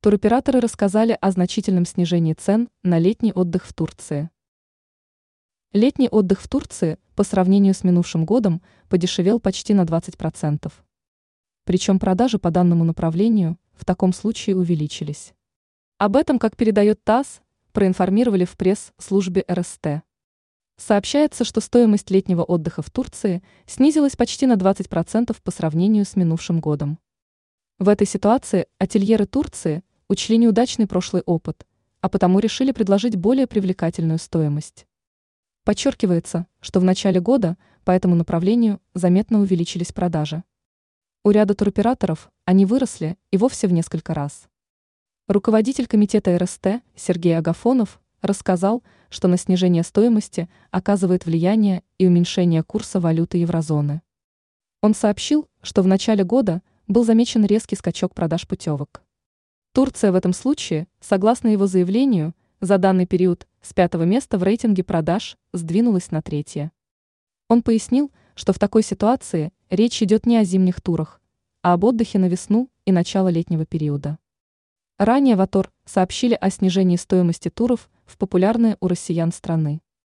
Туроператоры рассказали о значительном снижении цен на летний отдых в Турции. Летний отдых в Турции по сравнению с минувшим годом подешевел почти на 20%. Причем продажи по данному направлению в таком случае увеличились. Об этом, как передает ТАСС, проинформировали в пресс-службе РСТ. Сообщается, что стоимость летнего отдыха в Турции снизилась почти на 20% по сравнению с минувшим годом. В этой ситуации ательеры Турции учли неудачный прошлый опыт, а потому решили предложить более привлекательную стоимость. Подчеркивается, что в начале года по этому направлению заметно увеличились продажи. У ряда туроператоров они выросли и вовсе в несколько раз. Руководитель комитета РСТ Сергей Агафонов рассказал, что на снижение стоимости оказывает влияние и уменьшение курса валюты еврозоны. Он сообщил, что в начале года был замечен резкий скачок продаж путевок. Турция в этом случае, согласно его заявлению, за данный период с пятого места в рейтинге продаж сдвинулась на третье. Он пояснил, что в такой ситуации речь идет не о зимних турах, а об отдыхе на весну и начало летнего периода. Ранее в Атор сообщили о снижении стоимости туров в популярные у россиян страны.